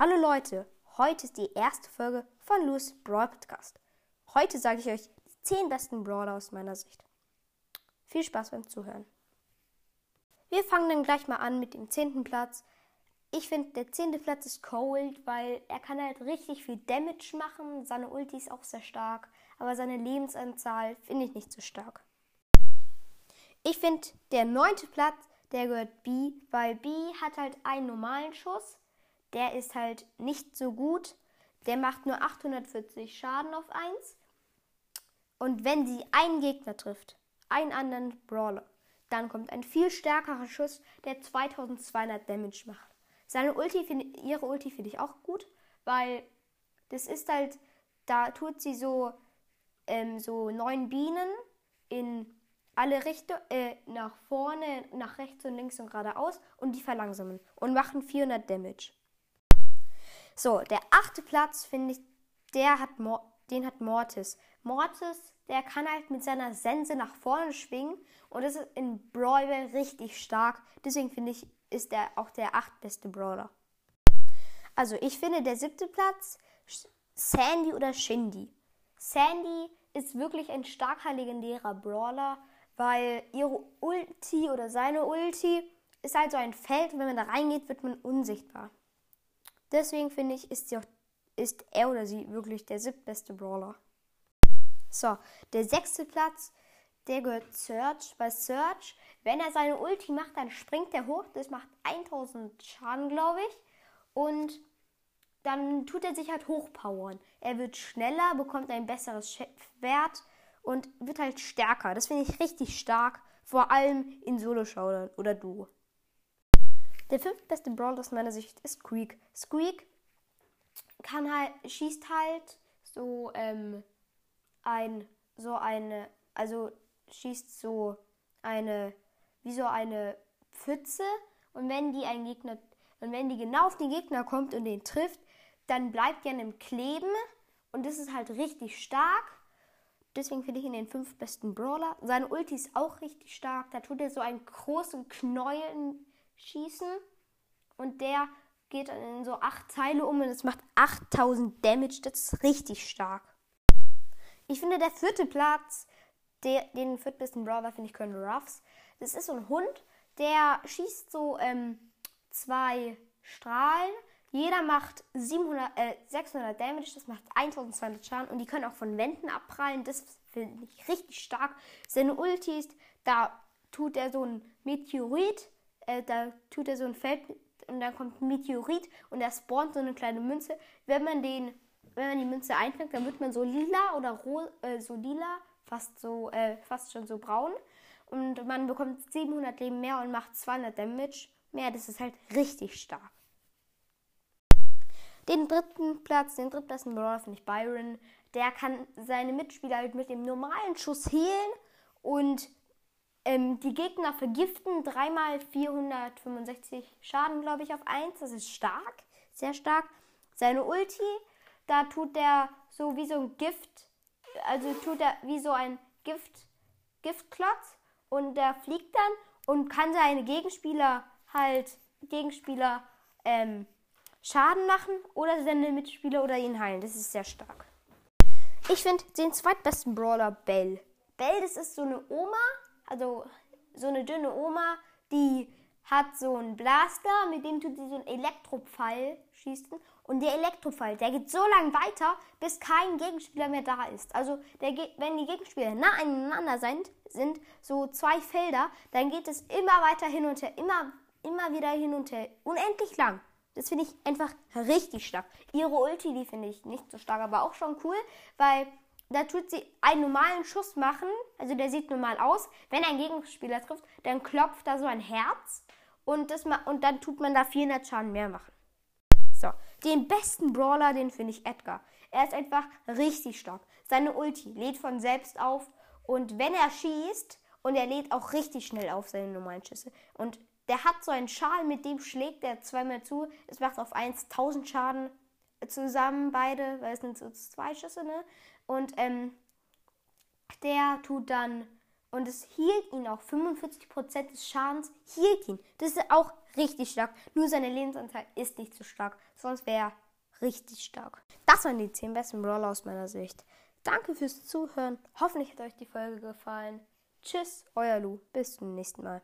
Hallo Leute, heute ist die erste Folge von Louis Brawl Podcast. Heute sage ich euch die 10 besten Brawler aus meiner Sicht. Viel Spaß beim Zuhören. Wir fangen dann gleich mal an mit dem 10. Platz. Ich finde, der 10. Platz ist Cold, weil er kann halt richtig viel Damage machen. Seine Ulti ist auch sehr stark, aber seine Lebensanzahl finde ich nicht so stark. Ich finde, der 9. Platz, der gehört B, weil B hat halt einen normalen Schuss der ist halt nicht so gut. Der macht nur 840 Schaden auf 1. Und wenn sie einen Gegner trifft, einen anderen Brawler, dann kommt ein viel stärkerer Schuss, der 2200 Damage macht. Seine Ulti, find, ihre Ulti finde ich auch gut, weil das ist halt, da tut sie so, ähm, so neun Bienen in alle Richtungen, äh, nach vorne, nach rechts und links und geradeaus und die verlangsamen und machen 400 Damage. So, der achte Platz, finde ich, der hat den hat Mortis. Mortis, der kann halt mit seiner Sense nach vorne schwingen und das ist in Brawl richtig stark. Deswegen finde ich, ist er auch der achtbeste Brawler. Also, ich finde der siebte Platz Sandy oder Shindy. Sandy ist wirklich ein starker legendärer Brawler, weil ihre Ulti oder seine Ulti ist halt so ein Feld und wenn man da reingeht, wird man unsichtbar. Deswegen finde ich, ist, auch, ist er oder sie wirklich der siebtbeste Brawler. So, der sechste Platz, der gehört Search. Bei Search, wenn er seine Ulti macht, dann springt er hoch. Das macht 1000 Schaden, glaube ich. Und dann tut er sich halt hochpowern. Er wird schneller, bekommt ein besseres Wert und wird halt stärker. Das finde ich richtig stark. Vor allem in Solo-Showdown oder Duo. Der fünftbeste Brawler aus meiner Sicht ist Squeak. Squeak kann halt, schießt halt so ähm, ein, so eine, also schießt so eine, wie so eine Pfütze und wenn die einen Gegner, und wenn die genau auf den Gegner kommt und den trifft, dann bleibt die an dem kleben und das ist halt richtig stark. Deswegen finde ich ihn den fünf besten Brawler. Seine Ulti ist auch richtig stark. Da tut er so einen großen Knäuel schießen und der geht dann in so acht Teile um und es macht 8000 Damage. Das ist richtig stark. Ich finde der vierte Platz, der, den viertbesten Brawler finde ich Colonel Ruffs. Das ist so ein Hund, der schießt so ähm, zwei Strahlen. Jeder macht 700, äh, 600 Damage, das macht 1200 Schaden und die können auch von Wänden abprallen. Das finde ich richtig stark. Seine Ultis, da tut er so ein Meteorit äh, da tut er so ein Feld und dann kommt ein Meteorit und er spawnt so eine kleine Münze. Wenn man den, wenn man die Münze einfängt, dann wird man so lila oder äh, so lila, fast so, äh, fast schon so braun. Und man bekommt 700 Leben mehr und macht 200 Damage mehr. Das ist halt richtig stark. Den dritten Platz, den drittbesten Brawler finde ich Byron. Der kann seine Mitspieler halt mit dem normalen Schuss hehlen und ähm, die Gegner vergiften dreimal 465 Schaden, glaube ich, auf 1. Das ist stark, sehr stark. Seine Ulti, da tut er so wie so ein Gift, also tut er wie so ein Gift, Giftklotz und der fliegt dann und kann seine Gegenspieler halt, Gegenspieler ähm, Schaden machen oder seine Mitspieler oder ihn heilen. Das ist sehr stark. Ich finde den zweitbesten Brawler Bell. Bell, das ist so eine Oma, also so eine dünne Oma, die hat so einen Blaster, mit dem tut sie so einen Elektropfeil schießen. Und der Elektropfeil, der geht so lange weiter, bis kein Gegenspieler mehr da ist. Also der, wenn die Gegenspieler nah aneinander sind, sind so zwei Felder, dann geht es immer weiter hin und her, immer, immer wieder hin und her, unendlich lang. Das finde ich einfach richtig stark. Ihre Ulti, die finde ich nicht so stark, aber auch schon cool, weil da tut sie einen normalen Schuss machen, also der sieht normal aus. Wenn ein Gegenspieler trifft, dann klopft da so ein Herz und, das und dann tut man da 400 Schaden mehr machen. So, den besten Brawler, den finde ich Edgar. Er ist einfach richtig stark. Seine Ulti lädt von selbst auf und wenn er schießt, und er lädt auch richtig schnell auf seine normalen Schüsse. Und der hat so einen Schal, mit dem schlägt er zweimal zu. Es macht auf 1 1000 Schaden zusammen beide, weil es sind so zwei Schüsse, ne? Und ähm, der tut dann, und es hielt ihn auch, 45% des Schadens hielt ihn. Das ist auch richtig stark. Nur seine Lebensanzahl ist nicht so stark. Sonst wäre er richtig stark. Das waren die 10 besten Brawler aus meiner Sicht. Danke fürs Zuhören. Hoffentlich hat euch die Folge gefallen. Tschüss, euer Lu. Bis zum nächsten Mal.